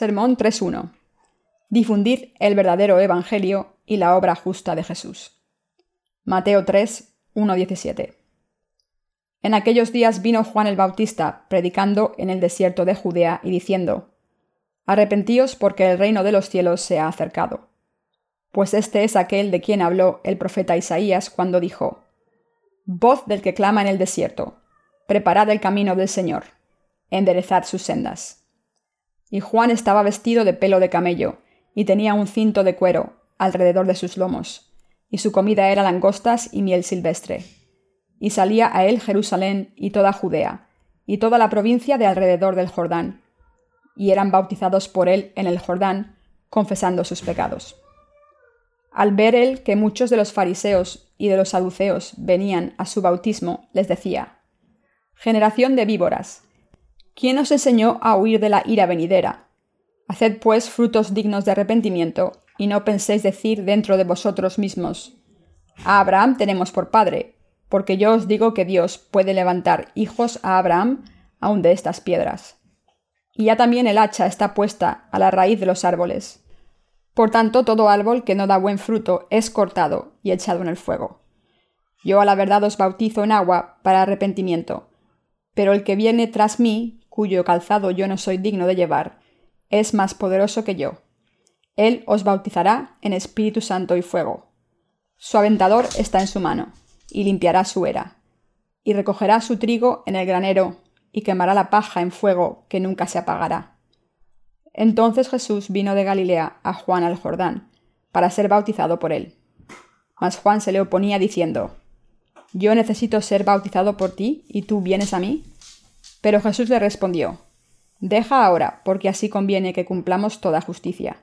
Sermón 3.1. Difundir el verdadero Evangelio y la obra justa de Jesús. Mateo 3, 17. En aquellos días vino Juan el Bautista, predicando en el desierto de Judea y diciendo, Arrepentíos porque el reino de los cielos se ha acercado. Pues este es aquel de quien habló el profeta Isaías cuando dijo, Voz del que clama en el desierto, preparad el camino del Señor, enderezad sus sendas. Y Juan estaba vestido de pelo de camello, y tenía un cinto de cuero alrededor de sus lomos, y su comida era langostas y miel silvestre. Y salía a él Jerusalén y toda Judea, y toda la provincia de alrededor del Jordán, y eran bautizados por él en el Jordán, confesando sus pecados. Al ver él que muchos de los fariseos y de los saduceos venían a su bautismo, les decía, Generación de víboras, ¿quién os enseñó a huir de la ira venidera? Haced pues frutos dignos de arrepentimiento, y no penséis decir dentro de vosotros mismos, A Abraham tenemos por padre, porque yo os digo que Dios puede levantar hijos a Abraham aun de estas piedras. Y ya también el hacha está puesta a la raíz de los árboles. Por tanto, todo árbol que no da buen fruto es cortado y echado en el fuego. Yo a la verdad os bautizo en agua para arrepentimiento, pero el que viene tras mí, cuyo calzado yo no soy digno de llevar, es más poderoso que yo. Él os bautizará en Espíritu Santo y fuego. Su aventador está en su mano, y limpiará su era, y recogerá su trigo en el granero, y quemará la paja en fuego que nunca se apagará. Entonces Jesús vino de Galilea a Juan al Jordán, para ser bautizado por él. Mas Juan se le oponía diciendo, Yo necesito ser bautizado por ti, y tú vienes a mí. Pero Jesús le respondió, Deja ahora, porque así conviene que cumplamos toda justicia.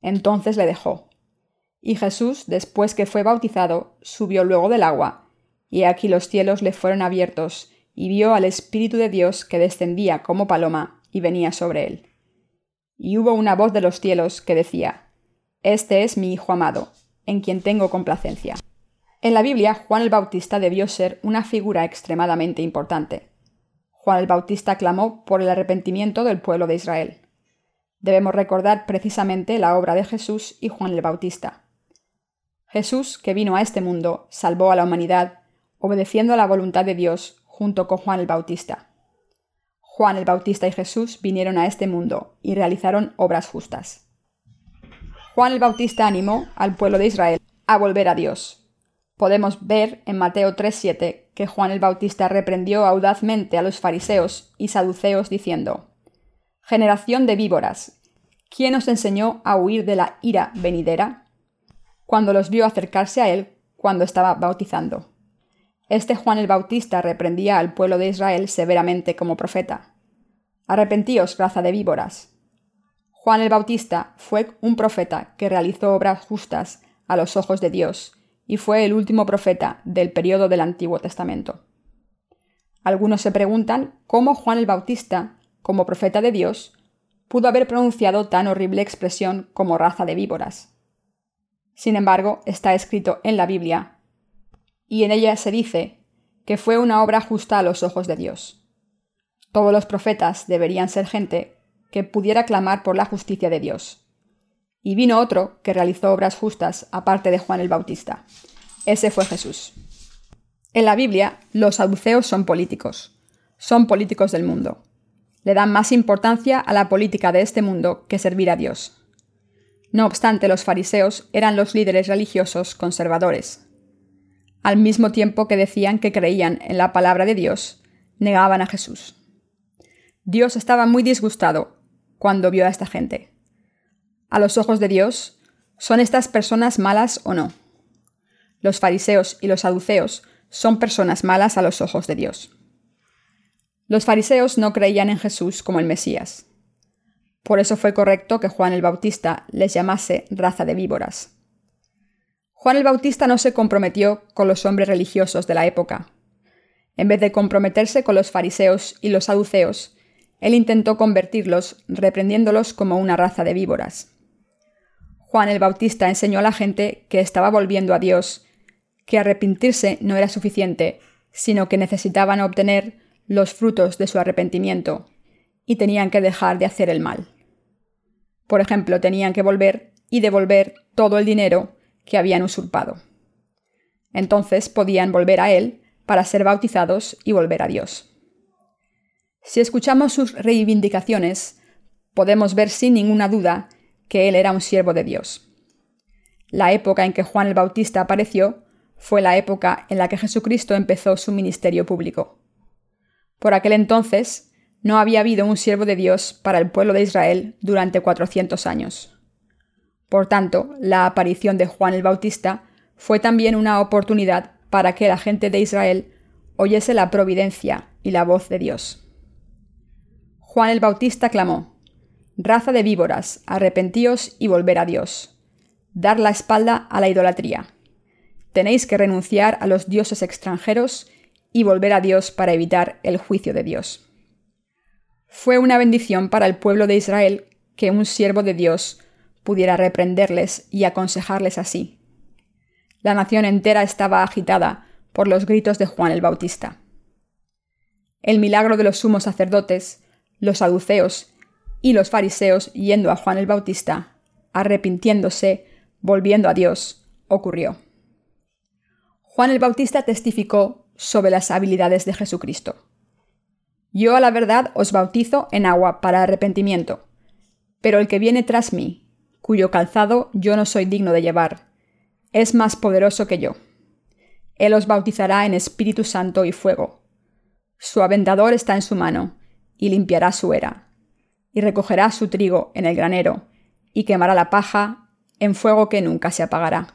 Entonces le dejó. Y Jesús, después que fue bautizado, subió luego del agua, y aquí los cielos le fueron abiertos, y vio al Espíritu de Dios que descendía como paloma y venía sobre él. Y hubo una voz de los cielos que decía, Este es mi Hijo amado, en quien tengo complacencia. En la Biblia, Juan el Bautista debió ser una figura extremadamente importante. Juan el Bautista clamó por el arrepentimiento del pueblo de Israel. Debemos recordar precisamente la obra de Jesús y Juan el Bautista. Jesús, que vino a este mundo, salvó a la humanidad, obedeciendo a la voluntad de Dios junto con Juan el Bautista. Juan el Bautista y Jesús vinieron a este mundo y realizaron obras justas. Juan el Bautista animó al pueblo de Israel a volver a Dios. Podemos ver en Mateo 3:7 que Juan el Bautista reprendió audazmente a los fariseos y saduceos diciendo, Generación de víboras, ¿quién os enseñó a huir de la ira venidera? Cuando los vio acercarse a él cuando estaba bautizando. Este Juan el Bautista reprendía al pueblo de Israel severamente como profeta. Arrepentíos, raza de víboras. Juan el Bautista fue un profeta que realizó obras justas a los ojos de Dios y fue el último profeta del periodo del Antiguo Testamento. Algunos se preguntan cómo Juan el Bautista, como profeta de Dios, pudo haber pronunciado tan horrible expresión como raza de víboras. Sin embargo, está escrito en la Biblia y en ella se dice que fue una obra justa a los ojos de Dios. Todos los profetas deberían ser gente que pudiera clamar por la justicia de Dios. Y vino otro que realizó obras justas aparte de Juan el Bautista. Ese fue Jesús. En la Biblia, los saduceos son políticos. Son políticos del mundo. Le dan más importancia a la política de este mundo que servir a Dios. No obstante, los fariseos eran los líderes religiosos conservadores, al mismo tiempo que decían que creían en la palabra de Dios, negaban a Jesús. Dios estaba muy disgustado cuando vio a esta gente. A los ojos de Dios, ¿son estas personas malas o no? Los fariseos y los saduceos son personas malas a los ojos de Dios. Los fariseos no creían en Jesús como el Mesías. Por eso fue correcto que Juan el Bautista les llamase raza de víboras. Juan el Bautista no se comprometió con los hombres religiosos de la época. En vez de comprometerse con los fariseos y los saduceos, él intentó convertirlos, reprendiéndolos como una raza de víboras. Juan el Bautista enseñó a la gente que estaba volviendo a Dios, que arrepentirse no era suficiente, sino que necesitaban obtener los frutos de su arrepentimiento, y tenían que dejar de hacer el mal. Por ejemplo, tenían que volver y devolver todo el dinero que habían usurpado. Entonces podían volver a Él para ser bautizados y volver a Dios. Si escuchamos sus reivindicaciones, podemos ver sin ninguna duda que Él era un siervo de Dios. La época en que Juan el Bautista apareció fue la época en la que Jesucristo empezó su ministerio público. Por aquel entonces, no había habido un siervo de Dios para el pueblo de Israel durante 400 años. Por tanto, la aparición de Juan el Bautista fue también una oportunidad para que la gente de Israel oyese la providencia y la voz de Dios. Juan el Bautista clamó, Raza de víboras, arrepentíos y volver a Dios. Dar la espalda a la idolatría. Tenéis que renunciar a los dioses extranjeros y volver a Dios para evitar el juicio de Dios. Fue una bendición para el pueblo de Israel que un siervo de Dios pudiera reprenderles y aconsejarles así. La nación entera estaba agitada por los gritos de Juan el Bautista. El milagro de los sumos sacerdotes, los saduceos y los fariseos yendo a Juan el Bautista, arrepintiéndose, volviendo a Dios, ocurrió. Juan el Bautista testificó sobre las habilidades de Jesucristo. Yo a la verdad os bautizo en agua para arrepentimiento, pero el que viene tras mí, cuyo calzado yo no soy digno de llevar, es más poderoso que yo. Él os bautizará en Espíritu Santo y fuego. Su aventador está en su mano, y limpiará su era, y recogerá su trigo en el granero, y quemará la paja en fuego que nunca se apagará.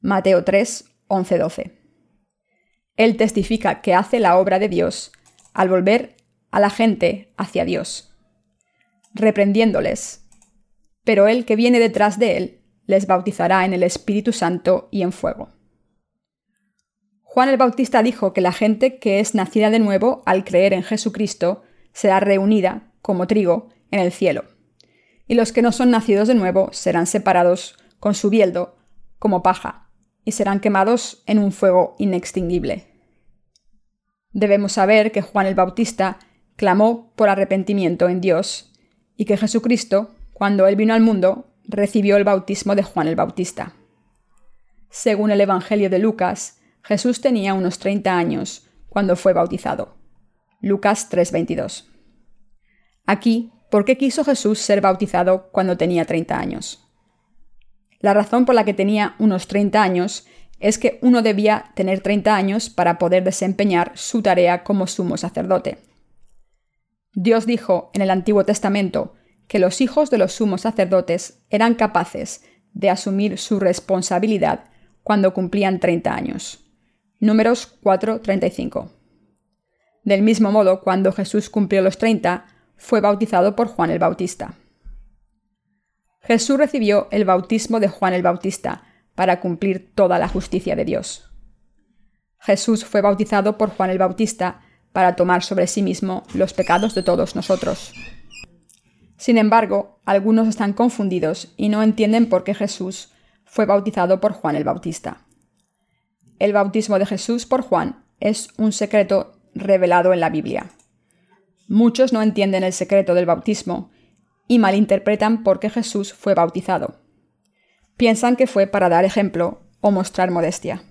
Mateo 3, 11, 12. Él testifica que hace la obra de Dios al volver a la gente hacia Dios, reprendiéndoles. Pero el que viene detrás de él les bautizará en el Espíritu Santo y en fuego. Juan el Bautista dijo que la gente que es nacida de nuevo al creer en Jesucristo será reunida, como trigo, en el cielo, y los que no son nacidos de nuevo serán separados con su bieldo, como paja, y serán quemados en un fuego inextinguible. Debemos saber que Juan el Bautista clamó por arrepentimiento en Dios y que Jesucristo, cuando él vino al mundo, recibió el bautismo de Juan el Bautista. Según el Evangelio de Lucas, Jesús tenía unos 30 años cuando fue bautizado. Lucas 3:22. Aquí, ¿por qué quiso Jesús ser bautizado cuando tenía 30 años? La razón por la que tenía unos 30 años es que uno debía tener 30 años para poder desempeñar su tarea como sumo sacerdote. Dios dijo en el Antiguo Testamento que los hijos de los sumos sacerdotes eran capaces de asumir su responsabilidad cuando cumplían 30 años. Números 4:35. Del mismo modo, cuando Jesús cumplió los 30, fue bautizado por Juan el Bautista. Jesús recibió el bautismo de Juan el Bautista, para cumplir toda la justicia de Dios. Jesús fue bautizado por Juan el Bautista para tomar sobre sí mismo los pecados de todos nosotros. Sin embargo, algunos están confundidos y no entienden por qué Jesús fue bautizado por Juan el Bautista. El bautismo de Jesús por Juan es un secreto revelado en la Biblia. Muchos no entienden el secreto del bautismo y malinterpretan por qué Jesús fue bautizado piensan que fue para dar ejemplo o mostrar modestia.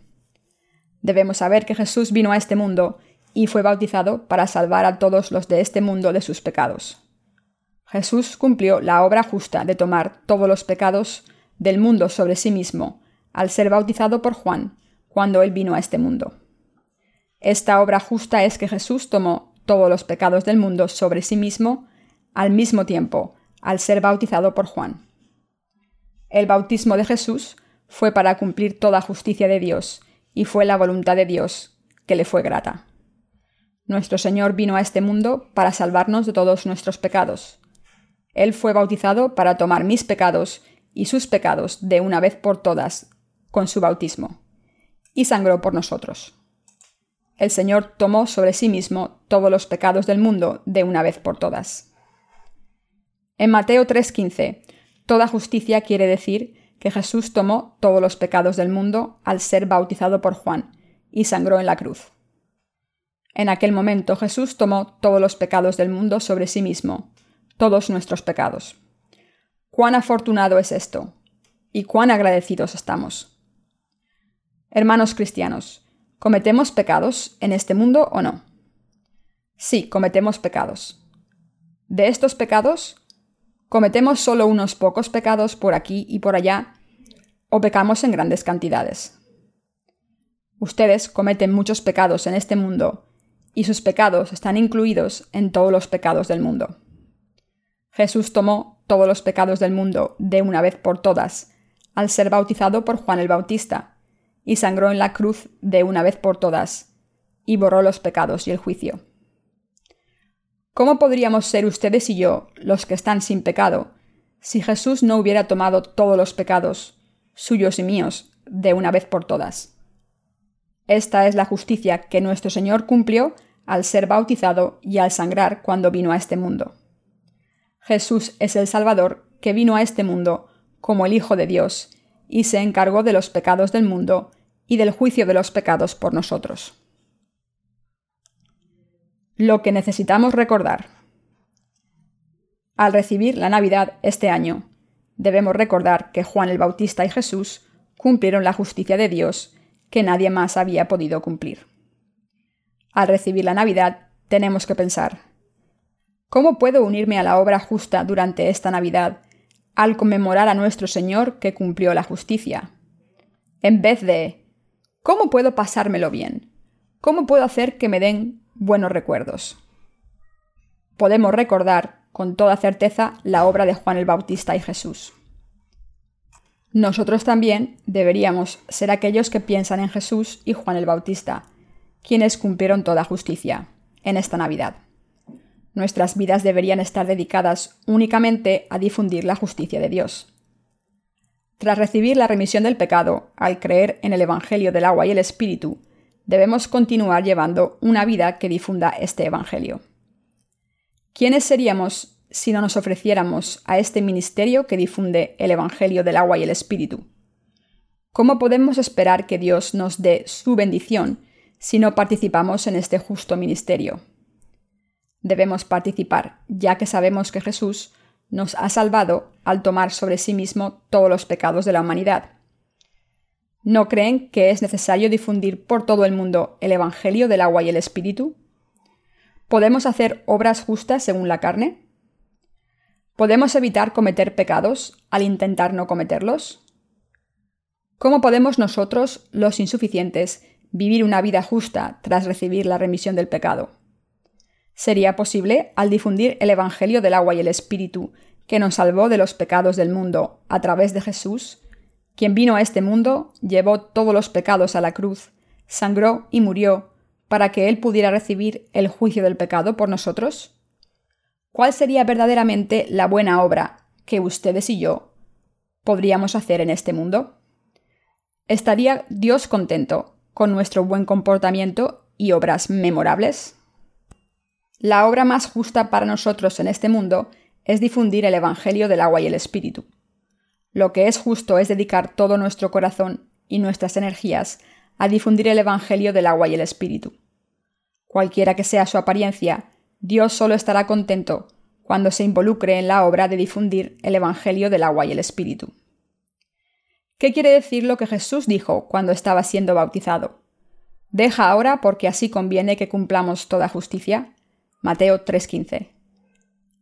Debemos saber que Jesús vino a este mundo y fue bautizado para salvar a todos los de este mundo de sus pecados. Jesús cumplió la obra justa de tomar todos los pecados del mundo sobre sí mismo al ser bautizado por Juan cuando él vino a este mundo. Esta obra justa es que Jesús tomó todos los pecados del mundo sobre sí mismo al mismo tiempo al ser bautizado por Juan. El bautismo de Jesús fue para cumplir toda justicia de Dios, y fue la voluntad de Dios que le fue grata. Nuestro Señor vino a este mundo para salvarnos de todos nuestros pecados. Él fue bautizado para tomar mis pecados y sus pecados de una vez por todas con su bautismo, y sangró por nosotros. El Señor tomó sobre sí mismo todos los pecados del mundo de una vez por todas. En Mateo 3:15 Toda justicia quiere decir que Jesús tomó todos los pecados del mundo al ser bautizado por Juan y sangró en la cruz. En aquel momento Jesús tomó todos los pecados del mundo sobre sí mismo, todos nuestros pecados. Cuán afortunado es esto, y cuán agradecidos estamos. Hermanos cristianos, ¿cometemos pecados en este mundo o no? Sí, cometemos pecados. De estos pecados, ¿cometemos solo unos pocos pecados por aquí y por allá o pecamos en grandes cantidades? Ustedes cometen muchos pecados en este mundo y sus pecados están incluidos en todos los pecados del mundo. Jesús tomó todos los pecados del mundo de una vez por todas al ser bautizado por Juan el Bautista, y sangró en la cruz de una vez por todas, y borró los pecados y el juicio. ¿Cómo podríamos ser ustedes y yo, los que están sin pecado, si Jesús no hubiera tomado todos los pecados, suyos y míos, de una vez por todas? Esta es la justicia que nuestro Señor cumplió al ser bautizado y al sangrar cuando vino a este mundo. Jesús es el Salvador que vino a este mundo como el Hijo de Dios, y se encargó de los pecados del mundo y del juicio de los pecados por nosotros. Lo que necesitamos recordar. Al recibir la Navidad este año, debemos recordar que Juan el Bautista y Jesús cumplieron la justicia de Dios que nadie más había podido cumplir. Al recibir la Navidad, tenemos que pensar, ¿cómo puedo unirme a la obra justa durante esta Navidad al conmemorar a nuestro Señor que cumplió la justicia. En vez de, ¿cómo puedo pasármelo bien? ¿Cómo puedo hacer que me den buenos recuerdos? Podemos recordar con toda certeza la obra de Juan el Bautista y Jesús. Nosotros también deberíamos ser aquellos que piensan en Jesús y Juan el Bautista, quienes cumplieron toda justicia en esta Navidad. Nuestras vidas deberían estar dedicadas únicamente a difundir la justicia de Dios. Tras recibir la remisión del pecado, al creer en el Evangelio del agua y el Espíritu, debemos continuar llevando una vida que difunda este Evangelio. ¿Quiénes seríamos si no nos ofreciéramos a este ministerio que difunde el Evangelio del agua y el Espíritu? ¿Cómo podemos esperar que Dios nos dé su bendición si no participamos en este justo ministerio? Debemos participar, ya que sabemos que Jesús nos ha salvado al tomar sobre sí mismo todos los pecados de la humanidad. ¿No creen que es necesario difundir por todo el mundo el Evangelio del agua y el Espíritu? ¿Podemos hacer obras justas según la carne? ¿Podemos evitar cometer pecados al intentar no cometerlos? ¿Cómo podemos nosotros, los insuficientes, vivir una vida justa tras recibir la remisión del pecado? Sería posible al difundir el Evangelio del agua y el Espíritu, que nos salvó de los pecados del mundo a través de Jesús, quien vino a este mundo, llevó todos los pecados a la cruz, sangró y murió, para que Él pudiera recibir el juicio del pecado por nosotros? ¿Cuál sería verdaderamente la buena obra que ustedes y yo podríamos hacer en este mundo? ¿Estaría Dios contento con nuestro buen comportamiento y obras memorables? La obra más justa para nosotros en este mundo es difundir el Evangelio del agua y el Espíritu. Lo que es justo es dedicar todo nuestro corazón y nuestras energías a difundir el Evangelio del agua y el Espíritu. Cualquiera que sea su apariencia, Dios solo estará contento cuando se involucre en la obra de difundir el Evangelio del agua y el Espíritu. ¿Qué quiere decir lo que Jesús dijo cuando estaba siendo bautizado? Deja ahora porque así conviene que cumplamos toda justicia. Mateo 3:15.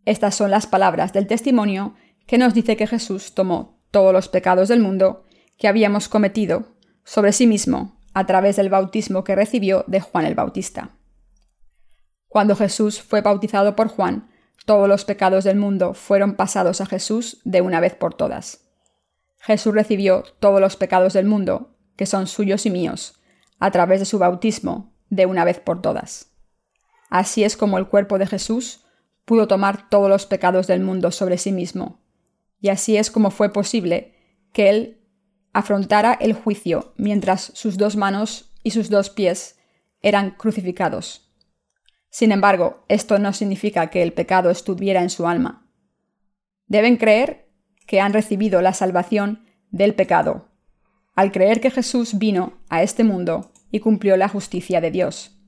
Estas son las palabras del testimonio que nos dice que Jesús tomó todos los pecados del mundo que habíamos cometido sobre sí mismo a través del bautismo que recibió de Juan el Bautista. Cuando Jesús fue bautizado por Juan, todos los pecados del mundo fueron pasados a Jesús de una vez por todas. Jesús recibió todos los pecados del mundo, que son suyos y míos, a través de su bautismo de una vez por todas. Así es como el cuerpo de Jesús pudo tomar todos los pecados del mundo sobre sí mismo. Y así es como fue posible que Él afrontara el juicio mientras sus dos manos y sus dos pies eran crucificados. Sin embargo, esto no significa que el pecado estuviera en su alma. Deben creer que han recibido la salvación del pecado, al creer que Jesús vino a este mundo y cumplió la justicia de Dios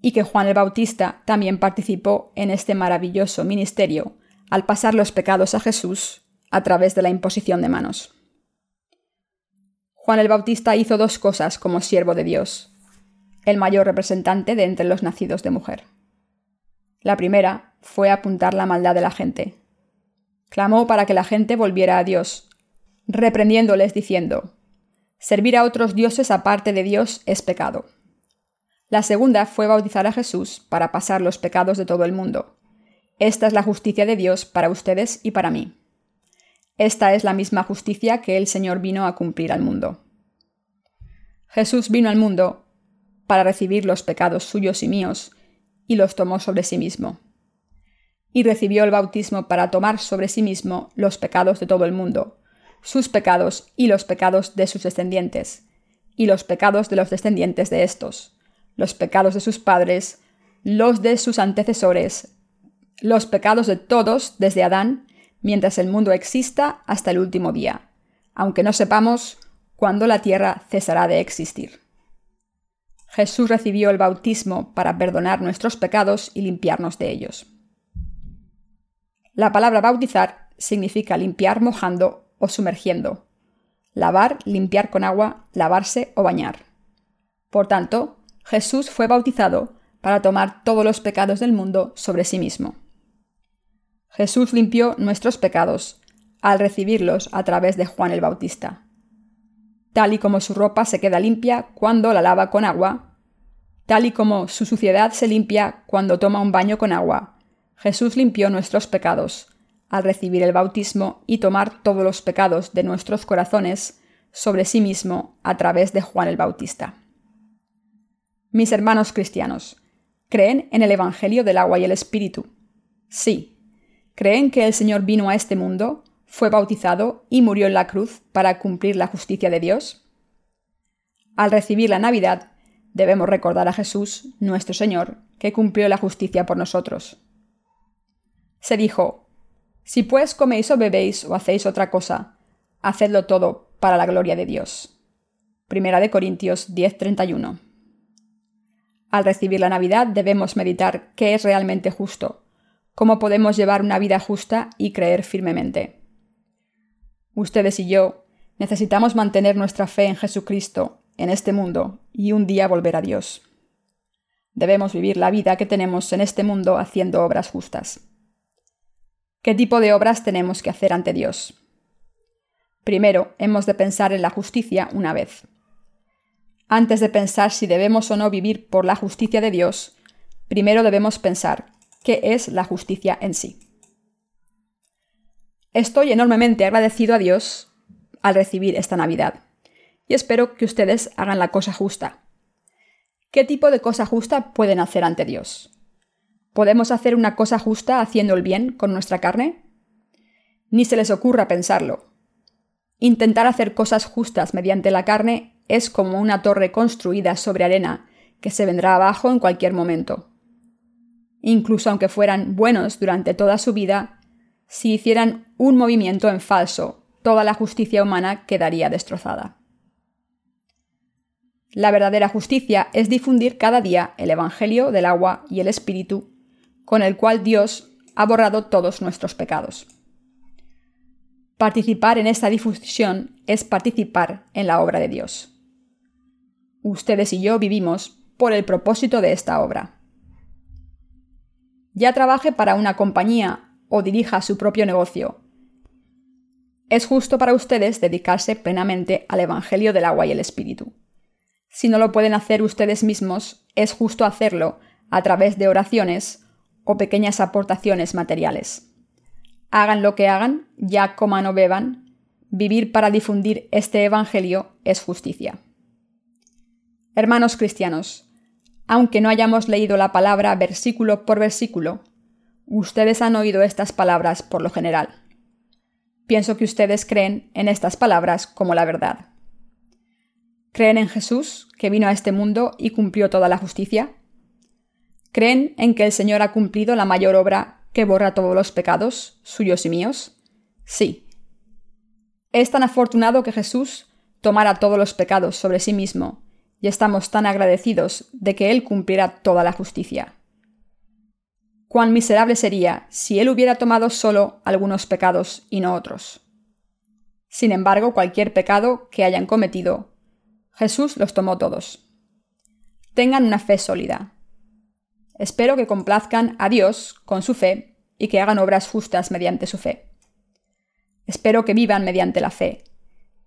y que Juan el Bautista también participó en este maravilloso ministerio al pasar los pecados a Jesús a través de la imposición de manos. Juan el Bautista hizo dos cosas como siervo de Dios, el mayor representante de entre los nacidos de mujer. La primera fue apuntar la maldad de la gente. Clamó para que la gente volviera a Dios, reprendiéndoles diciendo, Servir a otros dioses aparte de Dios es pecado. La segunda fue bautizar a Jesús para pasar los pecados de todo el mundo. Esta es la justicia de Dios para ustedes y para mí. Esta es la misma justicia que el Señor vino a cumplir al mundo. Jesús vino al mundo para recibir los pecados suyos y míos, y los tomó sobre sí mismo. Y recibió el bautismo para tomar sobre sí mismo los pecados de todo el mundo, sus pecados y los pecados de sus descendientes, y los pecados de los descendientes de estos, los pecados de sus padres, los de sus antecesores, los pecados de todos desde Adán, mientras el mundo exista hasta el último día, aunque no sepamos cuándo la tierra cesará de existir. Jesús recibió el bautismo para perdonar nuestros pecados y limpiarnos de ellos. La palabra bautizar significa limpiar mojando o sumergiendo. Lavar, limpiar con agua, lavarse o bañar. Por tanto, Jesús fue bautizado para tomar todos los pecados del mundo sobre sí mismo. Jesús limpió nuestros pecados al recibirlos a través de Juan el Bautista. Tal y como su ropa se queda limpia cuando la lava con agua, tal y como su suciedad se limpia cuando toma un baño con agua, Jesús limpió nuestros pecados al recibir el bautismo y tomar todos los pecados de nuestros corazones sobre sí mismo a través de Juan el Bautista. Mis hermanos cristianos, ¿creen en el Evangelio del agua y el Espíritu? Sí. ¿Creen que el Señor vino a este mundo, fue bautizado y murió en la cruz para cumplir la justicia de Dios? Al recibir la Navidad, debemos recordar a Jesús, nuestro Señor, que cumplió la justicia por nosotros. Se dijo, si pues coméis o bebéis o hacéis otra cosa, hacedlo todo para la gloria de Dios. Primera de Corintios 10:31. Al recibir la Navidad debemos meditar qué es realmente justo, cómo podemos llevar una vida justa y creer firmemente. Ustedes y yo necesitamos mantener nuestra fe en Jesucristo en este mundo y un día volver a Dios. Debemos vivir la vida que tenemos en este mundo haciendo obras justas. ¿Qué tipo de obras tenemos que hacer ante Dios? Primero, hemos de pensar en la justicia una vez. Antes de pensar si debemos o no vivir por la justicia de Dios, primero debemos pensar qué es la justicia en sí. Estoy enormemente agradecido a Dios al recibir esta Navidad y espero que ustedes hagan la cosa justa. ¿Qué tipo de cosa justa pueden hacer ante Dios? ¿Podemos hacer una cosa justa haciendo el bien con nuestra carne? Ni se les ocurra pensarlo. Intentar hacer cosas justas mediante la carne es como una torre construida sobre arena que se vendrá abajo en cualquier momento. Incluso aunque fueran buenos durante toda su vida, si hicieran un movimiento en falso, toda la justicia humana quedaría destrozada. La verdadera justicia es difundir cada día el Evangelio del agua y el Espíritu con el cual Dios ha borrado todos nuestros pecados. Participar en esta difusión es participar en la obra de Dios. Ustedes y yo vivimos por el propósito de esta obra. Ya trabaje para una compañía o dirija su propio negocio. Es justo para ustedes dedicarse plenamente al Evangelio del agua y el Espíritu. Si no lo pueden hacer ustedes mismos, es justo hacerlo a través de oraciones o pequeñas aportaciones materiales. Hagan lo que hagan, ya coman o beban, vivir para difundir este Evangelio es justicia. Hermanos cristianos, aunque no hayamos leído la palabra versículo por versículo, ustedes han oído estas palabras por lo general. Pienso que ustedes creen en estas palabras como la verdad. ¿Creen en Jesús, que vino a este mundo y cumplió toda la justicia? ¿Creen en que el Señor ha cumplido la mayor obra que borra todos los pecados, suyos y míos? Sí. Es tan afortunado que Jesús tomara todos los pecados sobre sí mismo, y estamos tan agradecidos de que Él cumpliera toda la justicia. cuán miserable sería si él hubiera tomado solo algunos pecados y no otros. Sin embargo, cualquier pecado que hayan cometido, Jesús los tomó todos. Tengan una fe sólida. Espero que complazcan a Dios con su fe y que hagan obras justas mediante su fe. Espero que vivan mediante la fe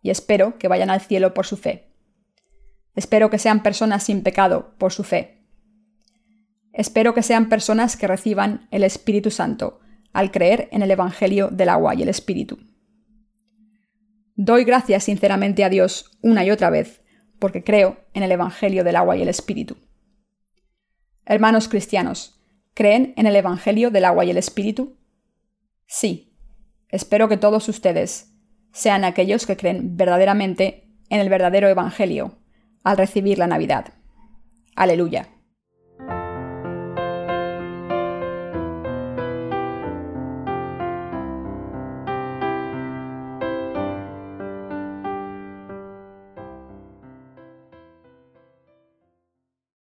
y espero que vayan al cielo por su fe. Espero que sean personas sin pecado por su fe. Espero que sean personas que reciban el Espíritu Santo al creer en el Evangelio del agua y el Espíritu. Doy gracias sinceramente a Dios una y otra vez porque creo en el Evangelio del agua y el Espíritu. Hermanos cristianos, ¿creen en el Evangelio del agua y el Espíritu? Sí. Espero que todos ustedes sean aquellos que creen verdaderamente en el verdadero Evangelio al recibir la Navidad. Aleluya.